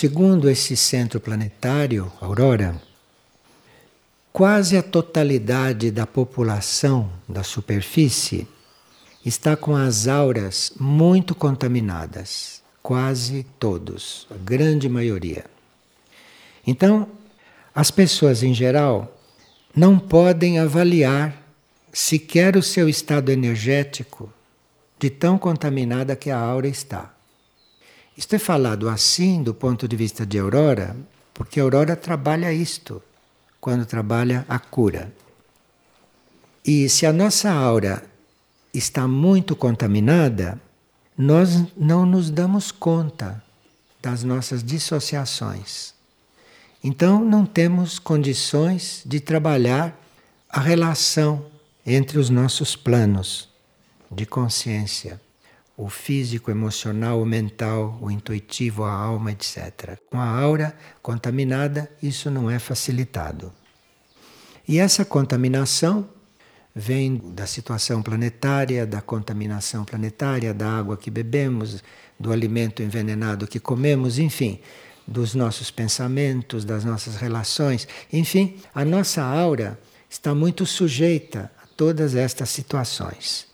segundo esse centro planetário, Aurora, quase a totalidade da população da superfície está com as auras muito contaminadas. Quase todos, a grande maioria. Então, as pessoas em geral não podem avaliar sequer o seu estado energético de tão contaminada que a aura está. Isto é falado assim do ponto de vista de Aurora, porque Aurora trabalha isto quando trabalha a cura. E se a nossa aura está muito contaminada, nós não nos damos conta das nossas dissociações. Então, não temos condições de trabalhar a relação entre os nossos planos de consciência, o físico, emocional, o mental, o intuitivo, a alma, etc. Com a aura contaminada, isso não é facilitado. E essa contaminação vem da situação planetária, da contaminação planetária, da água que bebemos, do alimento envenenado que comemos, enfim, dos nossos pensamentos, das nossas relações, enfim, a nossa aura está muito sujeita a todas estas situações.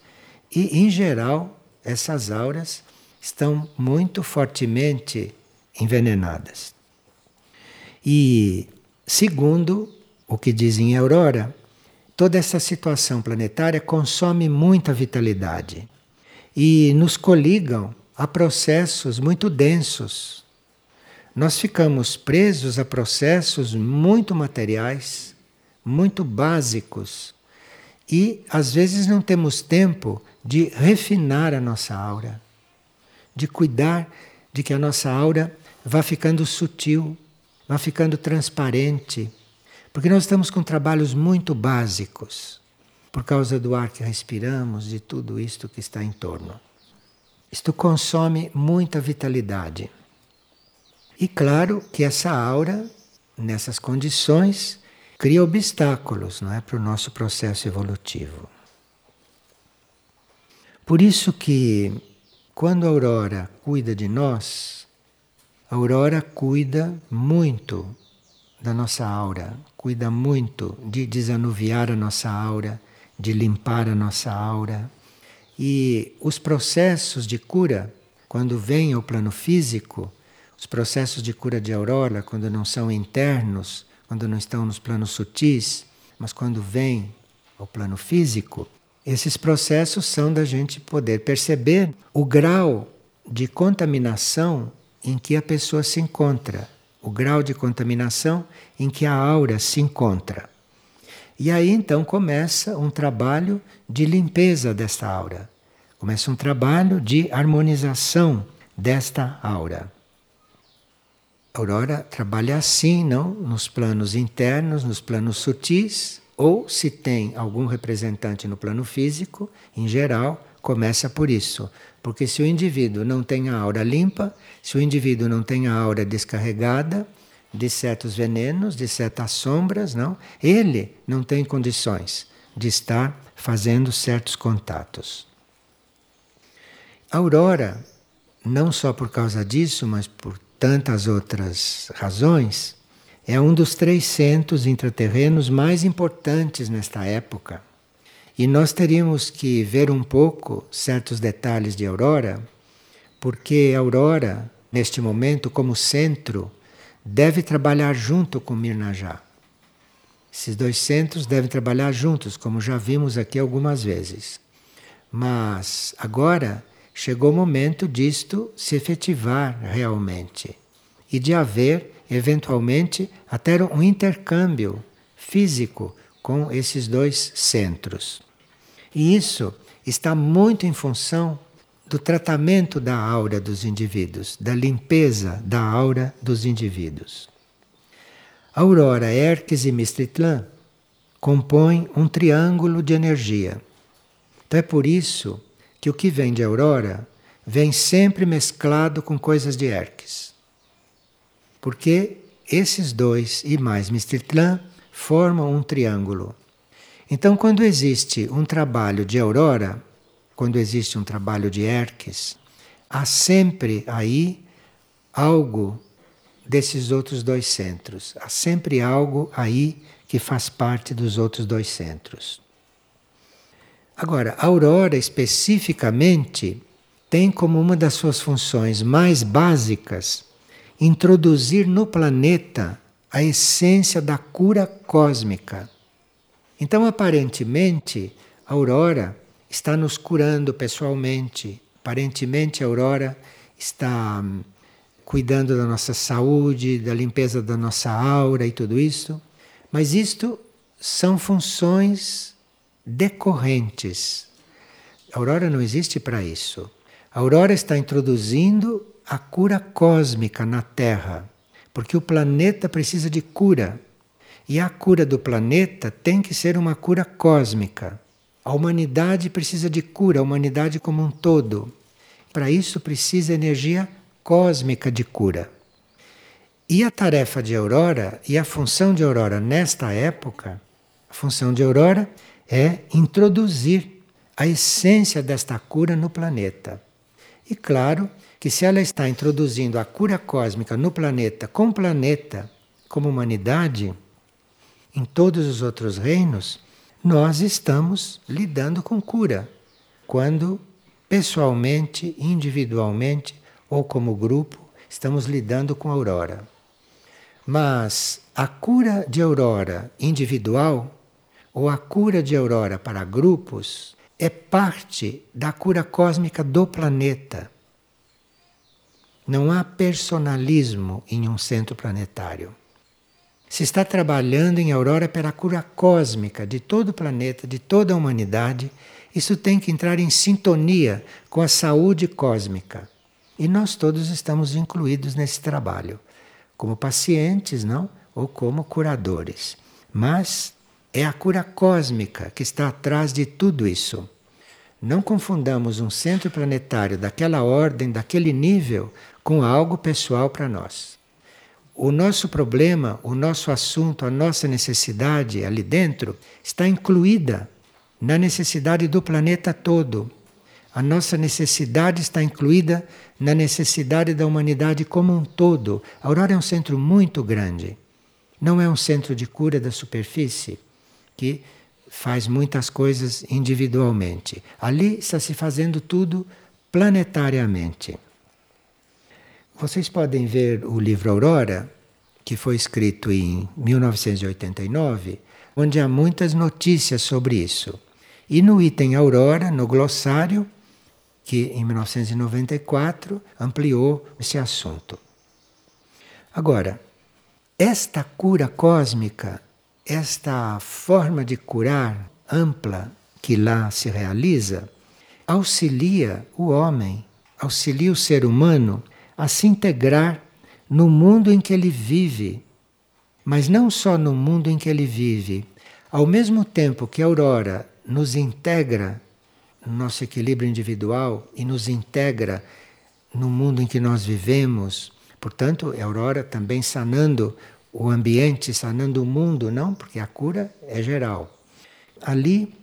E, em geral, essas auras estão muito fortemente envenenadas. E, segundo o que diz em Aurora, toda essa situação planetária consome muita vitalidade e nos coligam a processos muito densos. Nós ficamos presos a processos muito materiais, muito básicos, e às vezes não temos tempo de refinar a nossa aura, de cuidar de que a nossa aura vá ficando sutil, vá ficando transparente porque nós estamos com trabalhos muito básicos, por causa do ar que respiramos, de tudo isto que está em torno. Isto consome muita vitalidade. E claro que essa aura, nessas condições, cria obstáculos não é, para o nosso processo evolutivo. Por isso que quando a aurora cuida de nós, a aurora cuida muito da nossa aura, cuida muito de desanuviar a nossa aura, de limpar a nossa aura. E os processos de cura, quando vêm ao plano físico, os processos de cura de aurora, quando não são internos, quando não estão nos planos sutis, mas quando vêm ao plano físico, esses processos são da gente poder perceber o grau de contaminação em que a pessoa se encontra o grau de contaminação em que a aura se encontra. E aí então começa um trabalho de limpeza desta aura. Começa um trabalho de harmonização desta aura. A aurora trabalha assim, não? Nos planos internos, nos planos sutis, ou se tem algum representante no plano físico, em geral, começa por isso. Porque se o indivíduo não tem a aura limpa, se o indivíduo não tem a aura descarregada de certos venenos, de certas sombras, não, ele não tem condições de estar fazendo certos contatos. A aurora, não só por causa disso, mas por tantas outras razões, é um dos três centros intraterrenos mais importantes nesta época. E nós teríamos que ver um pouco certos detalhes de Aurora, porque Aurora, neste momento, como centro, deve trabalhar junto com Mirnajá. Esses dois centros devem trabalhar juntos, como já vimos aqui algumas vezes. Mas agora chegou o momento disto se efetivar realmente e de haver, eventualmente, até um intercâmbio físico com esses dois centros. E isso está muito em função do tratamento da aura dos indivíduos, da limpeza da aura dos indivíduos. Aurora, Herques e Mistritlan compõem um triângulo de energia. Então é por isso que o que vem de Aurora vem sempre mesclado com coisas de Herques. Porque esses dois e mais Mistritlan formam um triângulo. Então, quando existe um trabalho de aurora, quando existe um trabalho de Herques, há sempre aí algo desses outros dois centros. Há sempre algo aí que faz parte dos outros dois centros. Agora, a aurora especificamente tem como uma das suas funções mais básicas introduzir no planeta a essência da cura cósmica. Então, aparentemente, a aurora está nos curando pessoalmente. Aparentemente, a aurora está hum, cuidando da nossa saúde, da limpeza da nossa aura e tudo isso. Mas isto são funções decorrentes. A aurora não existe para isso. A aurora está introduzindo a cura cósmica na Terra, porque o planeta precisa de cura. E a cura do planeta tem que ser uma cura cósmica. A humanidade precisa de cura, a humanidade como um todo. Para isso precisa energia cósmica de cura. E a tarefa de Aurora e a função de Aurora nesta época, a função de Aurora é introduzir a essência desta cura no planeta. E claro que se ela está introduzindo a cura cósmica no planeta, com o planeta, como humanidade, em todos os outros reinos, nós estamos lidando com cura. Quando pessoalmente, individualmente ou como grupo, estamos lidando com a aurora. Mas a cura de aurora individual ou a cura de aurora para grupos é parte da cura cósmica do planeta. Não há personalismo em um centro planetário. Se está trabalhando em aurora pela cura cósmica de todo o planeta, de toda a humanidade, isso tem que entrar em sintonia com a saúde cósmica. E nós todos estamos incluídos nesse trabalho, como pacientes, não? Ou como curadores. Mas é a cura cósmica que está atrás de tudo isso. Não confundamos um centro planetário daquela ordem, daquele nível, com algo pessoal para nós. O nosso problema, o nosso assunto, a nossa necessidade ali dentro está incluída na necessidade do planeta todo. A nossa necessidade está incluída na necessidade da humanidade como um todo. A Aurora é um centro muito grande. Não é um centro de cura da superfície que faz muitas coisas individualmente. Ali está se fazendo tudo planetariamente. Vocês podem ver o livro Aurora, que foi escrito em 1989, onde há muitas notícias sobre isso. E no item Aurora, no glossário, que em 1994 ampliou esse assunto. Agora, esta cura cósmica, esta forma de curar ampla que lá se realiza, auxilia o homem, auxilia o ser humano a se integrar no mundo em que ele vive. Mas não só no mundo em que ele vive. Ao mesmo tempo que a aurora nos integra no nosso equilíbrio individual e nos integra no mundo em que nós vivemos. Portanto, a aurora também sanando o ambiente, sanando o mundo, não? Porque a cura é geral. Ali,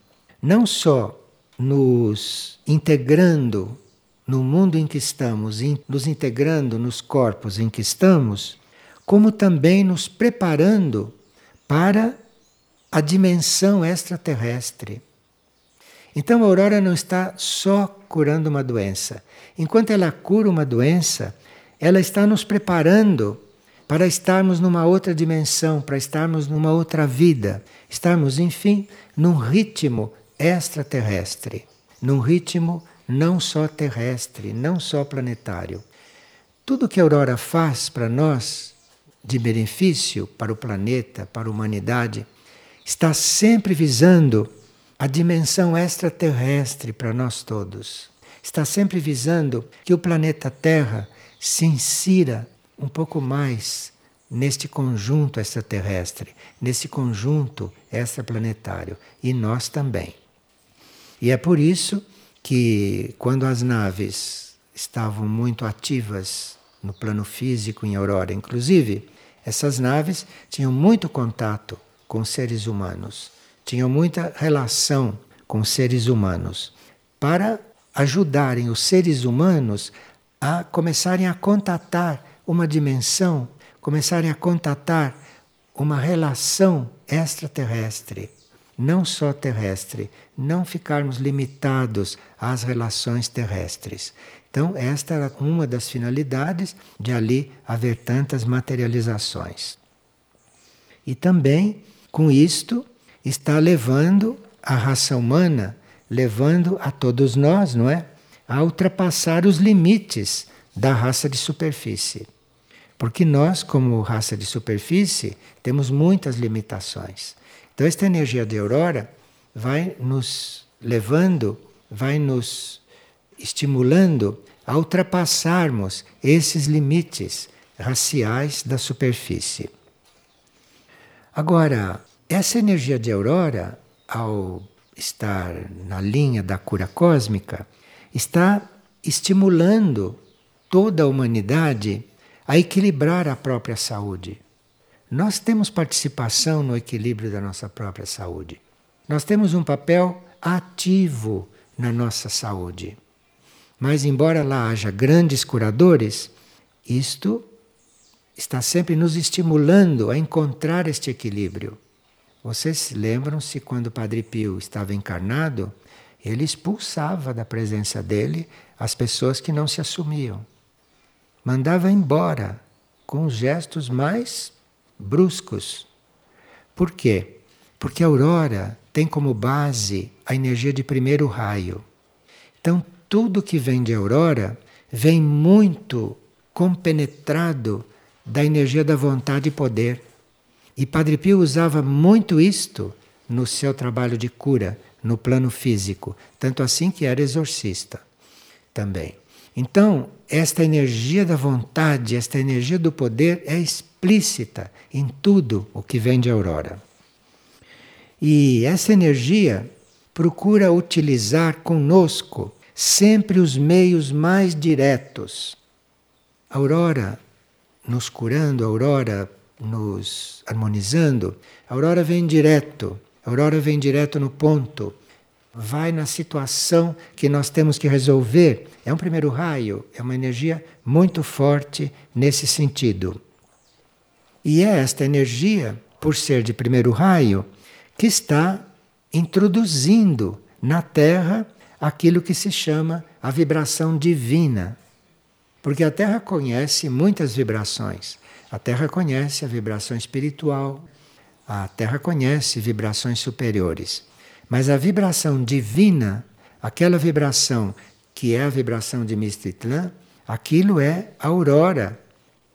não só nos integrando no mundo em que estamos, nos integrando nos corpos em que estamos, como também nos preparando para a dimensão extraterrestre. Então a aurora não está só curando uma doença. Enquanto ela cura uma doença, ela está nos preparando para estarmos numa outra dimensão, para estarmos numa outra vida, estarmos, enfim, num ritmo extraterrestre, num ritmo não só terrestre, não só planetário. Tudo que a aurora faz para nós, de benefício para o planeta, para a humanidade, está sempre visando a dimensão extraterrestre para nós todos. Está sempre visando que o planeta Terra se insira um pouco mais neste conjunto extraterrestre, nesse conjunto extraplanetário, e nós também. E é por isso que, quando as naves estavam muito ativas no plano físico, em Aurora, inclusive, essas naves tinham muito contato com seres humanos tinham muita relação com seres humanos para ajudarem os seres humanos a começarem a contatar uma dimensão começarem a contatar uma relação extraterrestre, não só terrestre, não ficarmos limitados às relações terrestres. Então, esta era uma das finalidades de ali haver tantas materializações. E também, com isto, está levando a raça humana, levando a todos nós, não é? A ultrapassar os limites da raça de superfície. Porque nós, como raça de superfície, temos muitas limitações. Então, esta energia de aurora vai nos levando, vai nos estimulando a ultrapassarmos esses limites raciais da superfície. Agora, essa energia de aurora, ao estar na linha da cura cósmica, está estimulando toda a humanidade a equilibrar a própria saúde. Nós temos participação no equilíbrio da nossa própria saúde. Nós temos um papel ativo na nossa saúde. Mas, embora lá haja grandes curadores, isto está sempre nos estimulando a encontrar este equilíbrio. Vocês lembram-se quando o Padre Pio estava encarnado, ele expulsava da presença dele as pessoas que não se assumiam. Mandava embora com os gestos mais bruscos. Por quê? Porque a aurora tem como base a energia de primeiro raio. Então, tudo que vem de aurora vem muito compenetrado da energia da vontade e poder. E Padre Pio usava muito isto no seu trabalho de cura, no plano físico, tanto assim que era exorcista também. Então, esta energia da vontade, esta energia do poder é explícita em tudo o que vem de aurora. E essa energia procura utilizar conosco sempre os meios mais diretos. A aurora nos curando, a aurora nos harmonizando, a aurora vem direto, a aurora vem direto no ponto, vai na situação que nós temos que resolver. É um primeiro raio, é uma energia muito forte nesse sentido. E é esta energia, por ser de primeiro raio, que está introduzindo na Terra aquilo que se chama a vibração divina. Porque a Terra conhece muitas vibrações. A Terra conhece a vibração espiritual, a Terra conhece vibrações superiores. Mas a vibração divina, aquela vibração que é a vibração de Mistitlã, aquilo é a aurora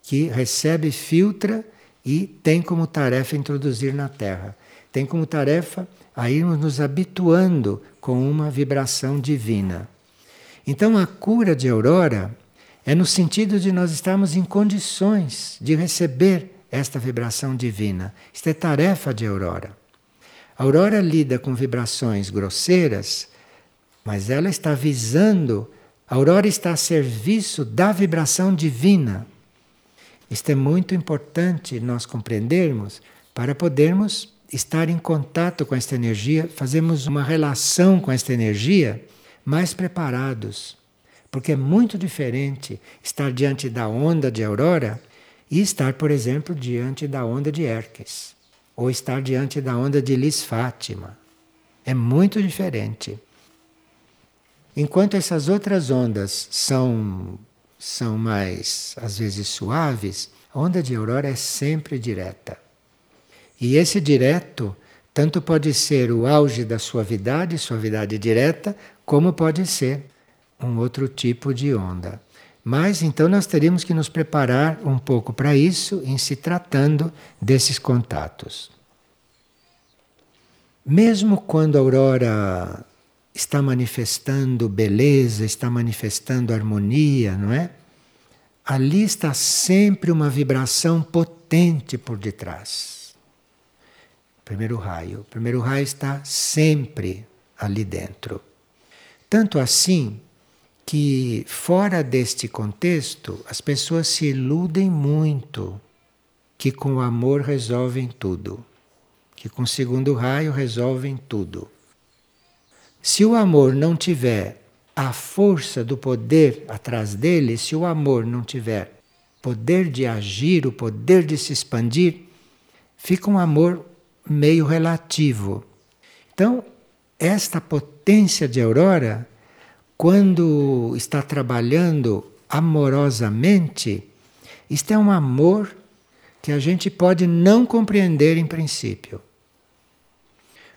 que recebe, filtra e tem como tarefa introduzir na Terra. Tem como tarefa a irmos nos habituando com uma vibração divina. Então a cura de aurora é no sentido de nós estarmos em condições de receber esta vibração divina. Isto é tarefa de aurora. A aurora lida com vibrações grosseiras, mas ela está visando, a aurora está a serviço da vibração divina. Isto é muito importante nós compreendermos para podermos estar em contato com esta energia, fazemos uma relação com esta energia mais preparados. Porque é muito diferente estar diante da onda de aurora e estar, por exemplo, diante da onda de Hermes, ou estar diante da onda de Lis Fátima. É muito diferente. Enquanto essas outras ondas são, são mais, às vezes, suaves, a onda de aurora é sempre direta. E esse direto tanto pode ser o auge da suavidade, suavidade direta, como pode ser um outro tipo de onda. Mas então nós teríamos que nos preparar um pouco para isso em se tratando desses contatos. Mesmo quando a aurora está manifestando beleza, está manifestando harmonia, não é? Ali está sempre uma vibração potente por detrás primeiro raio. O primeiro raio está sempre ali dentro. Tanto assim que, fora deste contexto, as pessoas se iludem muito que com o amor resolvem tudo, que com o segundo raio resolvem tudo. Se o amor não tiver a força do poder atrás dele, se o amor não tiver poder de agir, o poder de se expandir, fica um amor meio relativo. Então, esta potência de aurora, quando está trabalhando amorosamente, isto é um amor que a gente pode não compreender em princípio.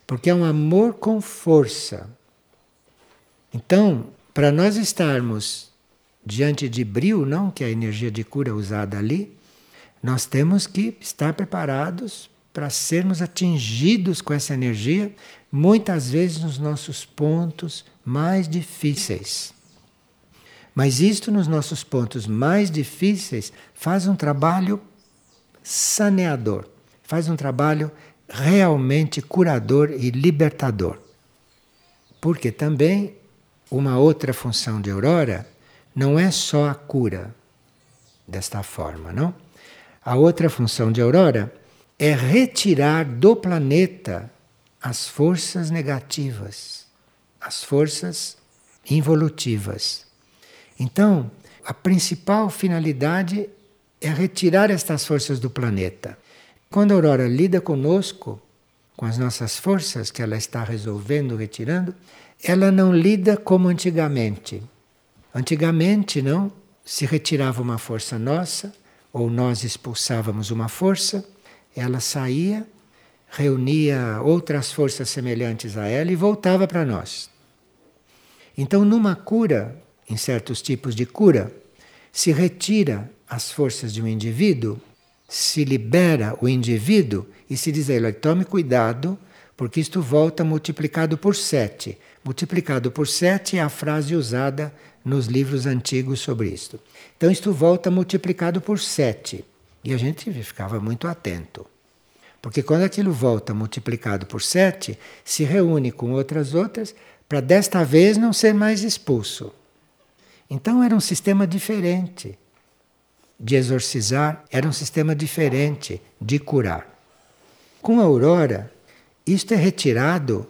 Porque é um amor com força. Então, para nós estarmos diante de brio, não que é a energia de cura usada ali, nós temos que estar preparados para sermos atingidos com essa energia, muitas vezes nos nossos pontos mais difíceis. Mas isto nos nossos pontos mais difíceis faz um trabalho saneador, faz um trabalho realmente curador e libertador. Porque também uma outra função de Aurora não é só a cura desta forma, não? A outra função de Aurora é retirar do planeta as forças negativas, as forças involutivas. Então, a principal finalidade é retirar estas forças do planeta. Quando a Aurora lida conosco, com as nossas forças que ela está resolvendo, retirando, ela não lida como antigamente. Antigamente, não, se retirava uma força nossa, ou nós expulsávamos uma força, ela saía, reunia outras forças semelhantes a ela e voltava para nós. Então, numa cura, em certos tipos de cura, se retira as forças de um indivíduo, se libera o indivíduo e se diz a ele: tome cuidado, porque isto volta multiplicado por sete. Multiplicado por sete é a frase usada nos livros antigos sobre isto. Então, isto volta multiplicado por sete. E a gente ficava muito atento. Porque quando aquilo volta multiplicado por sete, se reúne com outras outras, para desta vez não ser mais expulso. Então era um sistema diferente de exorcizar, era um sistema diferente de curar. Com a aurora, isto é retirado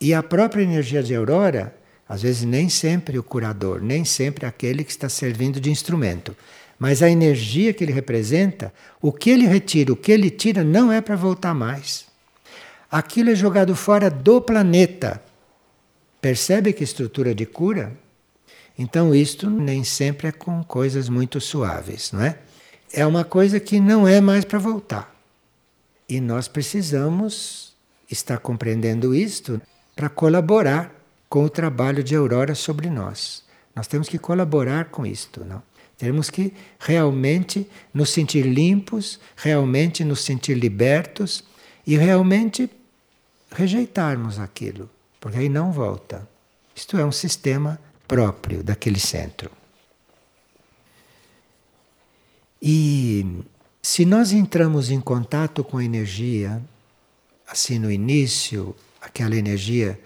e a própria energia de aurora, às vezes nem sempre o curador, nem sempre aquele que está servindo de instrumento, mas a energia que ele representa, o que ele retira, o que ele tira, não é para voltar mais. Aquilo é jogado fora do planeta. Percebe que estrutura de cura? Então, isto nem sempre é com coisas muito suaves, não é? É uma coisa que não é mais para voltar. E nós precisamos estar compreendendo isto para colaborar com o trabalho de Aurora sobre nós. Nós temos que colaborar com isto, não? Temos que realmente nos sentir limpos, realmente nos sentir libertos e realmente rejeitarmos aquilo, porque aí não volta. Isto é um sistema próprio daquele centro. E se nós entramos em contato com a energia, assim no início, aquela energia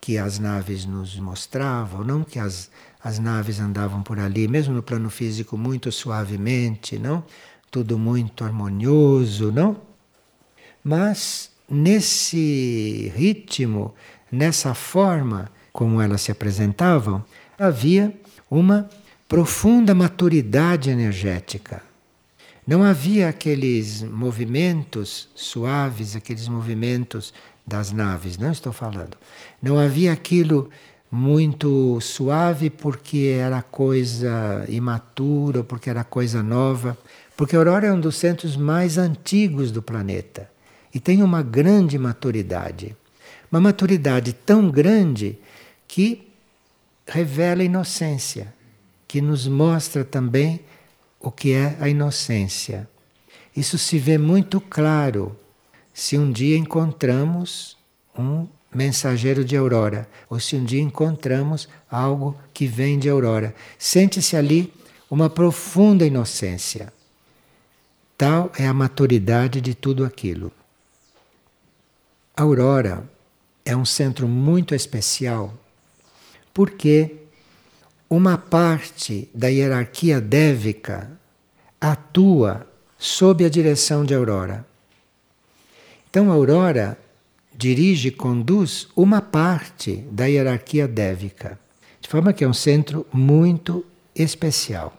que as naves nos mostravam, não que as, as naves andavam por ali, mesmo no plano físico, muito suavemente, não? Tudo muito harmonioso, não? Mas nesse ritmo, nessa forma como elas se apresentavam, havia uma profunda maturidade energética. Não havia aqueles movimentos suaves, aqueles movimentos das naves, não estou falando. Não havia aquilo muito suave porque era coisa imatura, porque era coisa nova, porque Aurora é um dos centros mais antigos do planeta e tem uma grande maturidade. Uma maturidade tão grande que revela inocência, que nos mostra também o que é a inocência. Isso se vê muito claro se um dia encontramos um mensageiro de aurora, ou se um dia encontramos algo que vem de aurora. Sente-se ali uma profunda inocência. Tal é a maturidade de tudo aquilo. Aurora é um centro muito especial porque uma parte da hierarquia dévica atua sob a direção de Aurora. Então, Aurora dirige e conduz uma parte da hierarquia dévica, de forma que é um centro muito especial.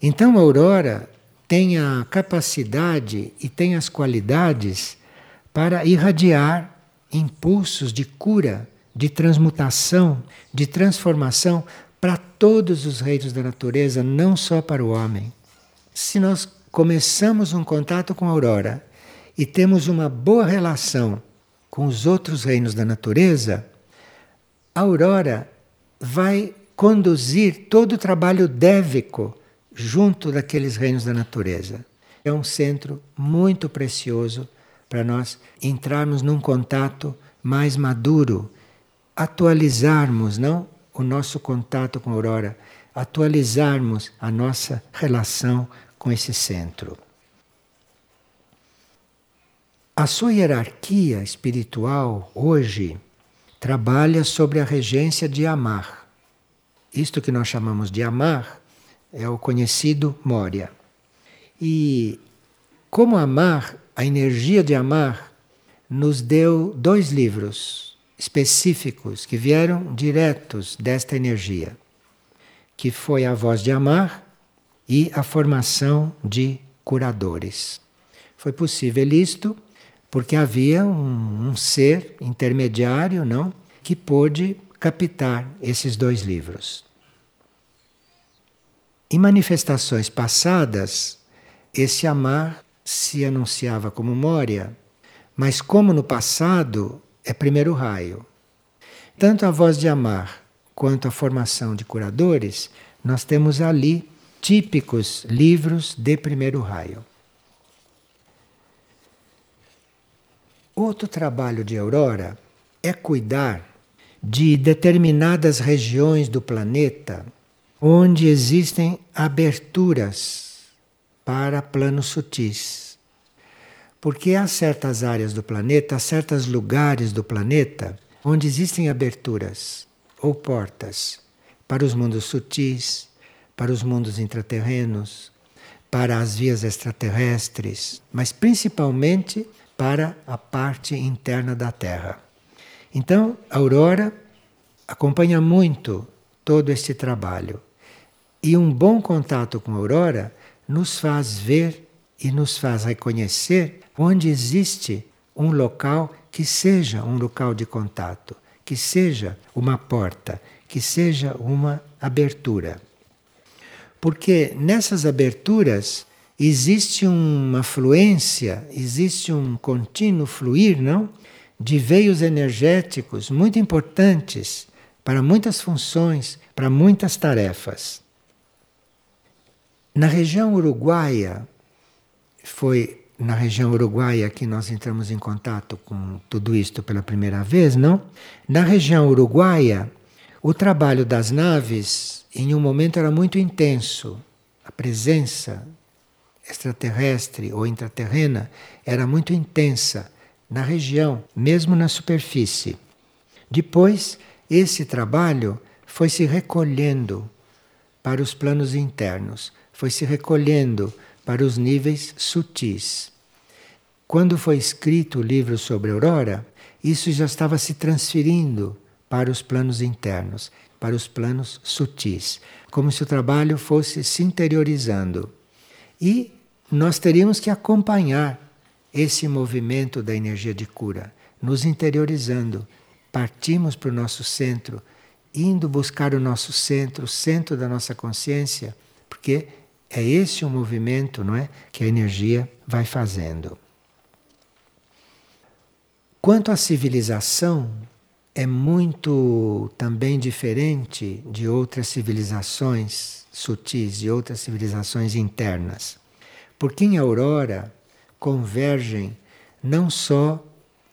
Então a aurora tem a capacidade e tem as qualidades para irradiar impulsos de cura, de transmutação, de transformação para todos os reinos da natureza, não só para o homem. Se nós começamos um contato com a aurora e temos uma boa relação com os outros reinos da natureza, a aurora vai conduzir todo o trabalho dévico junto daqueles reinos da natureza. É um centro muito precioso para nós entrarmos num contato mais maduro, atualizarmos, não, o nosso contato com a aurora, atualizarmos a nossa relação com esse centro. A sua hierarquia espiritual hoje trabalha sobre a regência de Amar. Isto que nós chamamos de Amar é o conhecido Moria. E como amar, a energia de amar, nos deu dois livros específicos que vieram diretos desta energia, que foi a voz de amar e a formação de curadores. Foi possível isto porque havia um, um ser intermediário, não, que pôde captar esses dois livros. Em manifestações passadas, esse amar se anunciava como Moria, mas como no passado é primeiro raio. Tanto a voz de amar quanto a formação de curadores, nós temos ali típicos livros de primeiro raio. Outro trabalho de Aurora é cuidar de determinadas regiões do planeta onde existem aberturas para planos sutis. Porque há certas áreas do planeta, há certos lugares do planeta onde existem aberturas ou portas para os mundos sutis, para os mundos intraterrenos, para as vias extraterrestres, mas principalmente para a parte interna da Terra. Então, a Aurora acompanha muito todo este trabalho. E um bom contato com a aurora nos faz ver e nos faz reconhecer onde existe um local que seja um local de contato, que seja uma porta, que seja uma abertura. Porque nessas aberturas existe uma fluência, existe um contínuo fluir, não? De veios energéticos muito importantes para muitas funções, para muitas tarefas. Na região uruguaia, foi na região uruguaia que nós entramos em contato com tudo isto pela primeira vez, não? Na região uruguaia, o trabalho das naves em um momento era muito intenso. A presença extraterrestre ou intraterrena era muito intensa na região, mesmo na superfície. Depois, esse trabalho foi se recolhendo para os planos internos foi se recolhendo para os níveis sutis. Quando foi escrito o livro sobre aurora, isso já estava se transferindo para os planos internos, para os planos sutis, como se o trabalho fosse se interiorizando. E nós teríamos que acompanhar esse movimento da energia de cura, nos interiorizando. Partimos para o nosso centro, indo buscar o nosso centro, o centro da nossa consciência, porque é esse o movimento, não é, que a energia vai fazendo. Quanto à civilização, é muito também diferente de outras civilizações sutis, de outras civilizações internas. Porque em Aurora convergem não só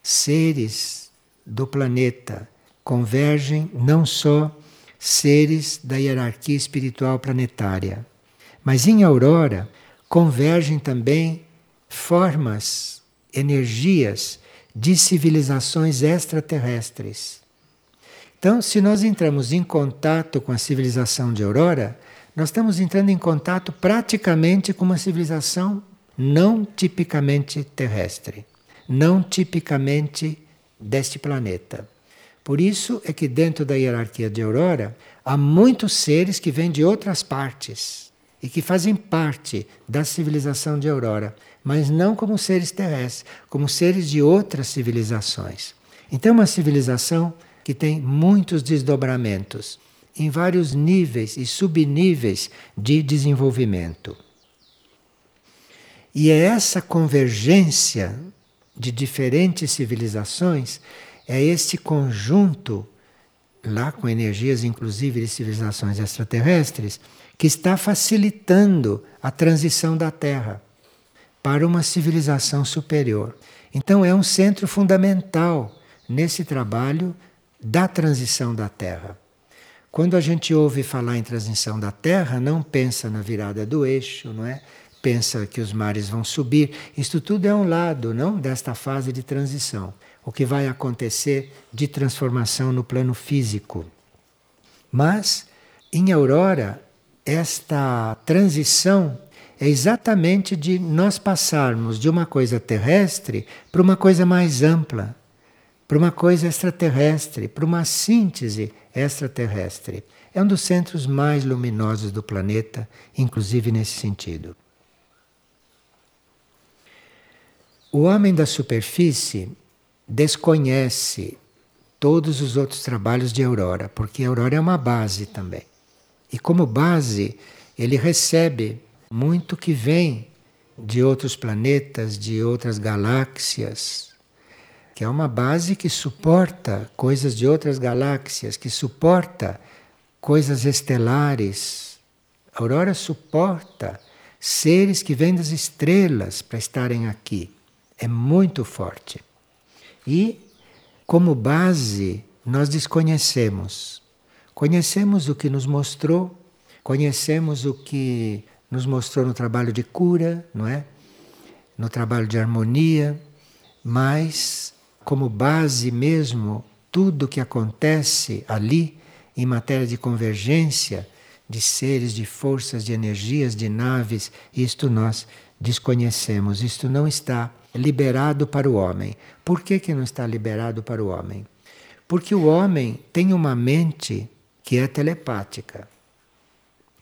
seres do planeta, convergem não só seres da hierarquia espiritual planetária, mas em aurora convergem também formas, energias de civilizações extraterrestres. Então, se nós entramos em contato com a civilização de aurora, nós estamos entrando em contato praticamente com uma civilização não tipicamente terrestre, não tipicamente deste planeta. Por isso é que dentro da hierarquia de aurora há muitos seres que vêm de outras partes e que fazem parte da civilização de Aurora, mas não como seres terrestres, como seres de outras civilizações. Então, é uma civilização que tem muitos desdobramentos em vários níveis e subníveis de desenvolvimento. E é essa convergência de diferentes civilizações, é este conjunto, lá com energias inclusive de civilizações extraterrestres, que está facilitando a transição da Terra para uma civilização superior. Então é um centro fundamental nesse trabalho da transição da Terra. Quando a gente ouve falar em transição da Terra, não pensa na virada do eixo, não é? Pensa que os mares vão subir. Isto tudo é um lado, não, desta fase de transição. O que vai acontecer de transformação no plano físico. Mas em Aurora, esta transição é exatamente de nós passarmos de uma coisa terrestre para uma coisa mais ampla, para uma coisa extraterrestre, para uma síntese extraterrestre. É um dos centros mais luminosos do planeta, inclusive nesse sentido. O homem da superfície desconhece todos os outros trabalhos de Aurora, porque Aurora é uma base também. E como base, ele recebe muito que vem de outros planetas, de outras galáxias, é uma base que suporta coisas de outras galáxias, que suporta coisas estelares. A aurora suporta seres que vêm das estrelas para estarem aqui. É muito forte. E, como base, nós desconhecemos. Conhecemos o que nos mostrou, conhecemos o que nos mostrou no trabalho de cura, não é? No trabalho de harmonia, mas como base mesmo tudo que acontece ali em matéria de convergência de seres, de forças, de energias, de naves, isto nós desconhecemos, isto não está liberado para o homem. Por que, que não está liberado para o homem? Porque o homem tem uma mente que é telepática.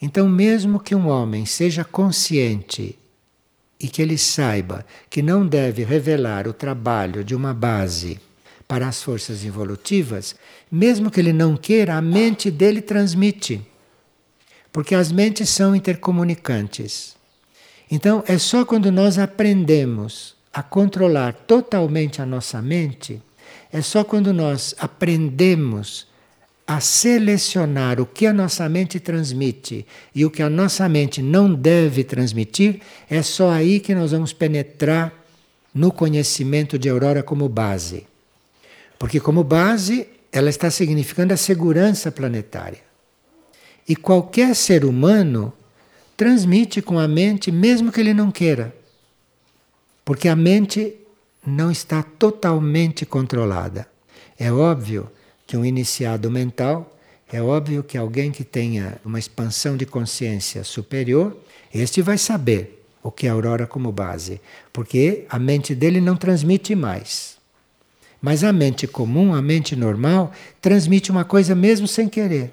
Então, mesmo que um homem seja consciente e que ele saiba que não deve revelar o trabalho de uma base para as forças evolutivas, mesmo que ele não queira, a mente dele transmite. Porque as mentes são intercomunicantes. Então, é só quando nós aprendemos a controlar totalmente a nossa mente, é só quando nós aprendemos a selecionar o que a nossa mente transmite e o que a nossa mente não deve transmitir, é só aí que nós vamos penetrar no conhecimento de Aurora como base. Porque, como base, ela está significando a segurança planetária. E qualquer ser humano transmite com a mente, mesmo que ele não queira. Porque a mente não está totalmente controlada. É óbvio que um iniciado mental, é óbvio que alguém que tenha uma expansão de consciência superior, este vai saber o que é a aurora como base, porque a mente dele não transmite mais. Mas a mente comum, a mente normal, transmite uma coisa mesmo sem querer.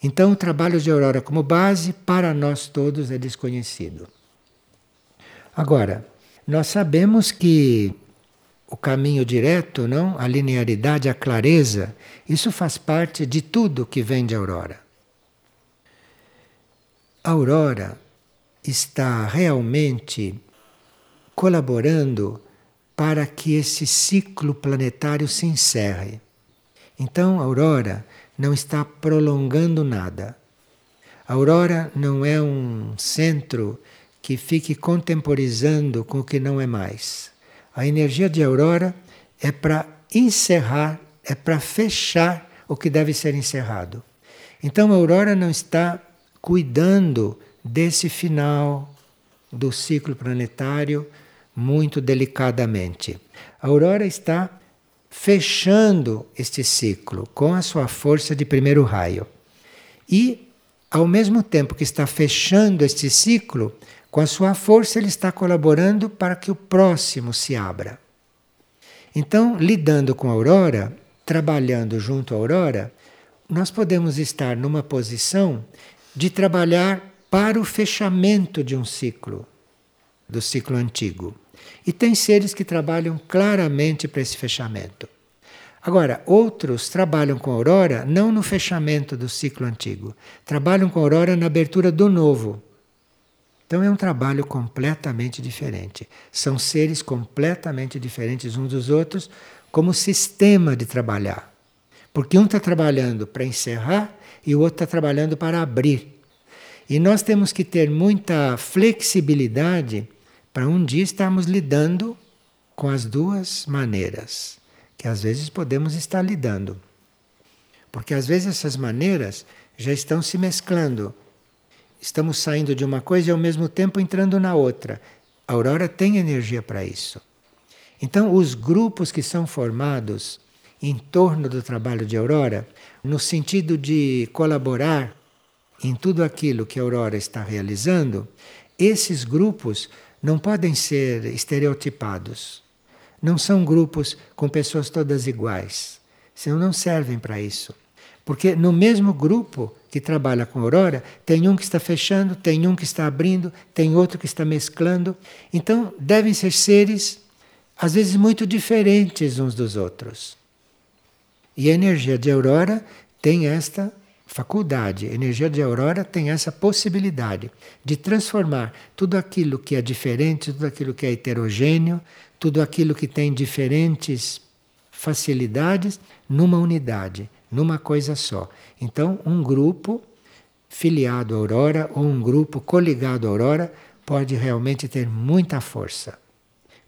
Então, o trabalho de aurora como base, para nós todos, é desconhecido. Agora, nós sabemos que o caminho direto, não? A linearidade, a clareza, isso faz parte de tudo que vem de Aurora. A Aurora está realmente colaborando para que esse ciclo planetário se encerre. Então, a Aurora não está prolongando nada. A Aurora não é um centro que fique contemporizando com o que não é mais. A energia de aurora é para encerrar, é para fechar o que deve ser encerrado. Então a aurora não está cuidando desse final do ciclo planetário muito delicadamente. A aurora está fechando este ciclo com a sua força de primeiro raio. E, ao mesmo tempo que está fechando este ciclo, com a sua força, ele está colaborando para que o próximo se abra. Então, lidando com a aurora, trabalhando junto à aurora, nós podemos estar numa posição de trabalhar para o fechamento de um ciclo, do ciclo antigo. E tem seres que trabalham claramente para esse fechamento. Agora, outros trabalham com a aurora não no fechamento do ciclo antigo, trabalham com a aurora na abertura do novo. Então é um trabalho completamente diferente. São seres completamente diferentes uns dos outros, como sistema de trabalhar. Porque um está trabalhando para encerrar e o outro está trabalhando para abrir. E nós temos que ter muita flexibilidade para um dia estarmos lidando com as duas maneiras que às vezes podemos estar lidando. Porque às vezes essas maneiras já estão se mesclando. Estamos saindo de uma coisa e ao mesmo tempo entrando na outra. A aurora tem energia para isso. Então, os grupos que são formados em torno do trabalho de aurora, no sentido de colaborar em tudo aquilo que aurora está realizando, esses grupos não podem ser estereotipados. Não são grupos com pessoas todas iguais, senão não servem para isso. Porque no mesmo grupo que trabalha com aurora, tem um que está fechando, tem um que está abrindo, tem outro que está mesclando. Então, devem ser seres, às vezes, muito diferentes uns dos outros. E a energia de aurora tem esta faculdade, a energia de aurora tem essa possibilidade de transformar tudo aquilo que é diferente, tudo aquilo que é heterogêneo, tudo aquilo que tem diferentes facilidades numa unidade, numa coisa só. Então, um grupo filiado à aurora ou um grupo coligado à aurora pode realmente ter muita força.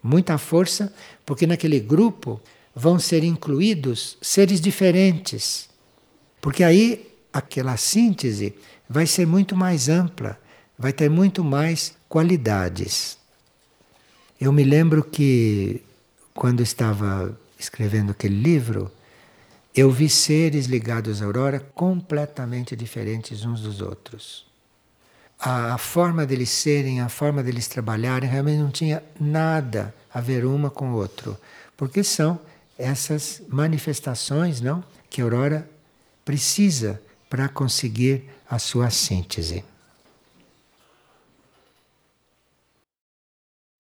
Muita força, porque naquele grupo vão ser incluídos seres diferentes. Porque aí aquela síntese vai ser muito mais ampla, vai ter muito mais qualidades. Eu me lembro que quando estava escrevendo aquele livro, eu vi seres ligados à aurora completamente diferentes uns dos outros. A, a, forma deles serem, a forma deles trabalharem, realmente não tinha nada a ver uma com o outro, porque são essas manifestações, não, que a aurora precisa para conseguir a sua síntese.